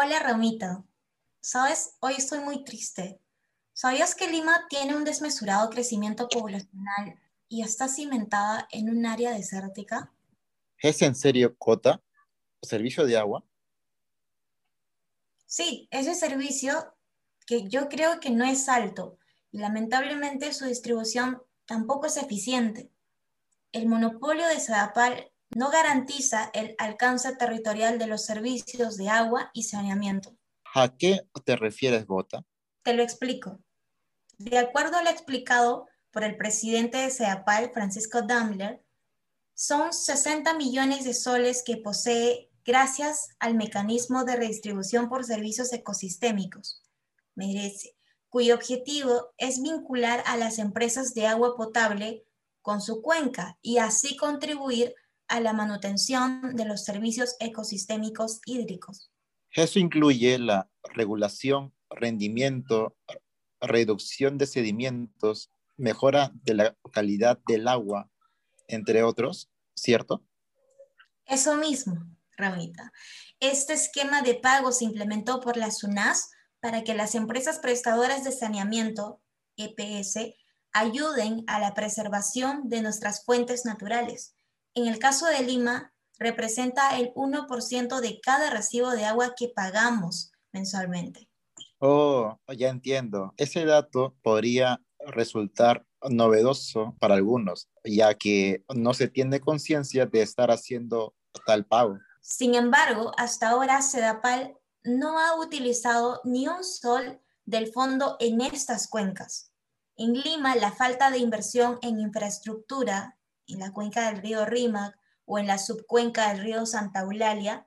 Hola Ramita, sabes, hoy estoy muy triste. ¿Sabías que Lima tiene un desmesurado crecimiento poblacional y está cimentada en un área desértica? ¿Es en serio Cota? ¿Servicio de agua? Sí, ese servicio que yo creo que no es alto y lamentablemente su distribución tampoco es eficiente. El monopolio de Sedapal no garantiza el alcance territorial de los servicios de agua y saneamiento. ¿A qué te refieres, Gota? Te lo explico. De acuerdo a lo explicado por el presidente de CEAPAL, Francisco Dammler, son 60 millones de soles que posee gracias al mecanismo de redistribución por servicios ecosistémicos, merece, cuyo objetivo es vincular a las empresas de agua potable con su cuenca y así contribuir a la manutención de los servicios ecosistémicos hídricos. Eso incluye la regulación, rendimiento, reducción de sedimentos, mejora de la calidad del agua, entre otros, ¿cierto? Eso mismo, Ramita. Este esquema de pago se implementó por la SUNAS para que las empresas prestadoras de saneamiento, EPS, ayuden a la preservación de nuestras fuentes naturales en el caso de Lima, representa el 1% de cada recibo de agua que pagamos mensualmente. Oh, ya entiendo. Ese dato podría resultar novedoso para algunos, ya que no se tiene conciencia de estar haciendo tal pago. Sin embargo, hasta ahora Sedapal no ha utilizado ni un sol del fondo en estas cuencas. En Lima, la falta de inversión en infraestructura en la cuenca del río Rímac o en la subcuenca del río Santa Eulalia,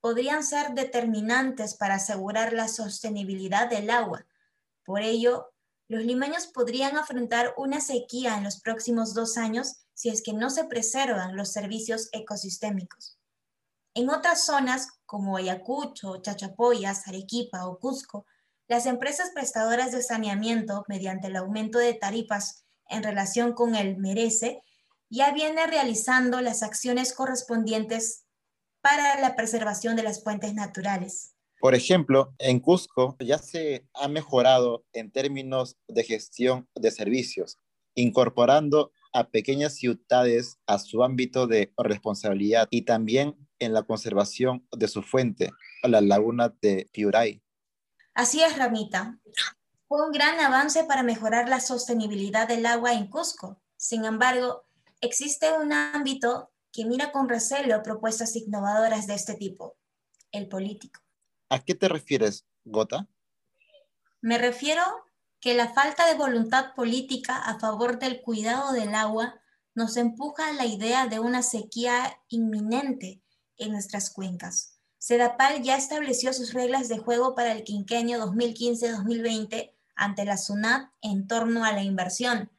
podrían ser determinantes para asegurar la sostenibilidad del agua. Por ello, los limeños podrían afrontar una sequía en los próximos dos años si es que no se preservan los servicios ecosistémicos. En otras zonas, como Ayacucho, Chachapoyas, Arequipa o Cusco, las empresas prestadoras de saneamiento, mediante el aumento de tarifas en relación con el merece, ya viene realizando las acciones correspondientes para la preservación de las fuentes naturales. Por ejemplo, en Cusco ya se ha mejorado en términos de gestión de servicios, incorporando a pequeñas ciudades a su ámbito de responsabilidad y también en la conservación de su fuente, la laguna de Piuray. Así es, Ramita. Fue un gran avance para mejorar la sostenibilidad del agua en Cusco. Sin embargo, existe un ámbito que mira con recelo propuestas innovadoras de este tipo, el político. ¿A qué te refieres, Gota? Me refiero que la falta de voluntad política a favor del cuidado del agua nos empuja a la idea de una sequía inminente en nuestras cuencas. Sedapal ya estableció sus reglas de juego para el quinquenio 2015-2020 ante la SUNAT en torno a la inversión,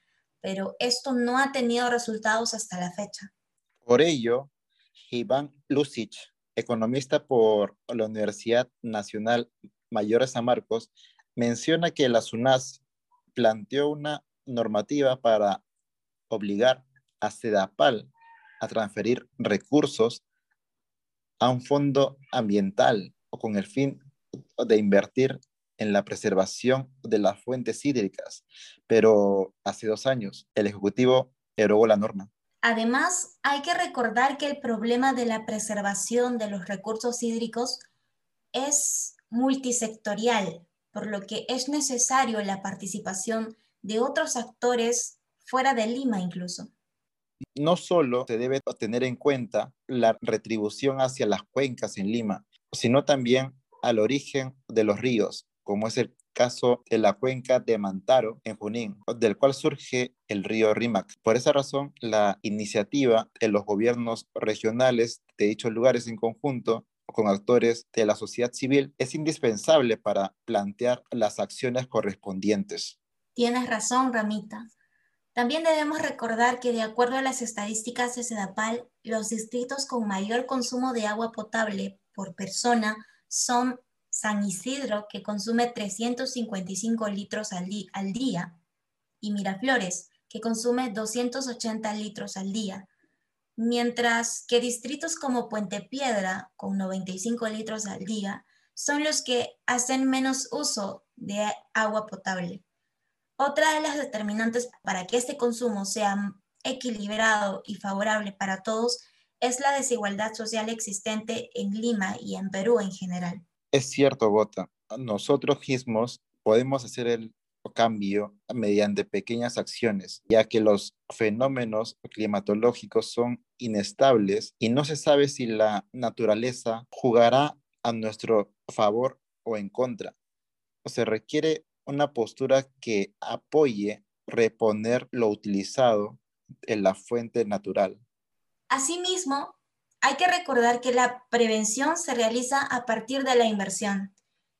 pero esto no ha tenido resultados hasta la fecha. Por ello, Iván Lucic, economista por la Universidad Nacional Mayor de San Marcos, menciona que la SUNAS planteó una normativa para obligar a Sedapal a transferir recursos a un fondo ambiental o con el fin de invertir en la preservación de las fuentes hídricas, pero hace dos años el Ejecutivo erogó la norma. Además, hay que recordar que el problema de la preservación de los recursos hídricos es multisectorial, por lo que es necesario la participación de otros actores fuera de Lima incluso. No solo se debe tener en cuenta la retribución hacia las cuencas en Lima, sino también al origen de los ríos, como es el caso de la cuenca de Mantaro en Junín, del cual surge el río Rímac. Por esa razón, la iniciativa de los gobiernos regionales de dichos lugares en conjunto con actores de la sociedad civil es indispensable para plantear las acciones correspondientes. Tienes razón, Ramita. También debemos recordar que de acuerdo a las estadísticas de Sedapal, los distritos con mayor consumo de agua potable por persona son San Isidro, que consume 355 litros al, día, y Miraflores, que consume 280 litros al día, mientras que distritos como Puente Piedra, con 95 litros al día, son los que hacen menos uso de agua potable. Otra de las determinantes para que este consumo sea equilibrado y favorable para todos es la desigualdad social existente en Lima y en Perú en general. Es cierto, Gota. Nosotros mismos podemos hacer el cambio mediante pequeñas acciones, ya que los fenómenos climatológicos son inestables y no se sabe si la naturaleza jugará a nuestro favor o en contra. Se requiere una postura que apoye reponer lo utilizado en la fuente natural. Asimismo, hay que recordar que la prevención se realiza a partir de la inversión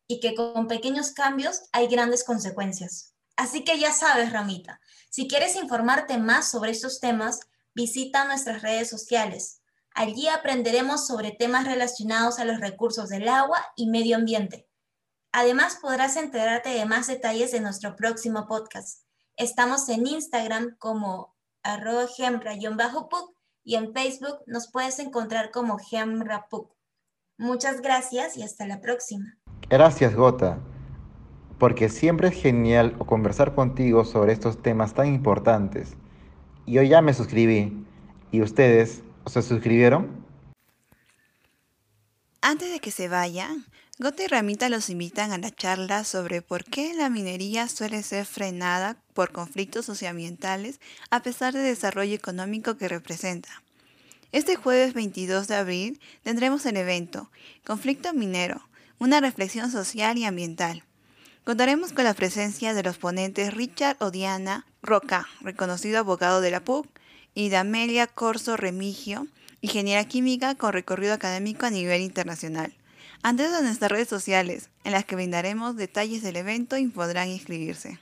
y que con pequeños cambios hay grandes consecuencias. Así que ya sabes, Ramita, si quieres informarte más sobre estos temas, visita nuestras redes sociales. Allí aprenderemos sobre temas relacionados a los recursos del agua y medio ambiente. Además, podrás enterarte de más detalles en nuestro próximo podcast. Estamos en Instagram como arroba y en Facebook nos puedes encontrar como gemrapuc. Muchas gracias y hasta la próxima. Gracias, Gota, porque siempre es genial conversar contigo sobre estos temas tan importantes. Yo ya me suscribí. ¿Y ustedes se suscribieron? Antes de que se vayan, Gota y Ramita los invitan a la charla sobre por qué la minería suele ser frenada por conflictos socioambientales a pesar del desarrollo económico que representa. Este jueves 22 de abril tendremos el evento Conflicto Minero, una reflexión social y ambiental. Contaremos con la presencia de los ponentes Richard Odiana Roca, reconocido abogado de la PUC, y Damelia Corso Remigio, ingeniera química con recorrido académico a nivel internacional. Antes de nuestras redes sociales, en las que brindaremos detalles del evento y podrán inscribirse.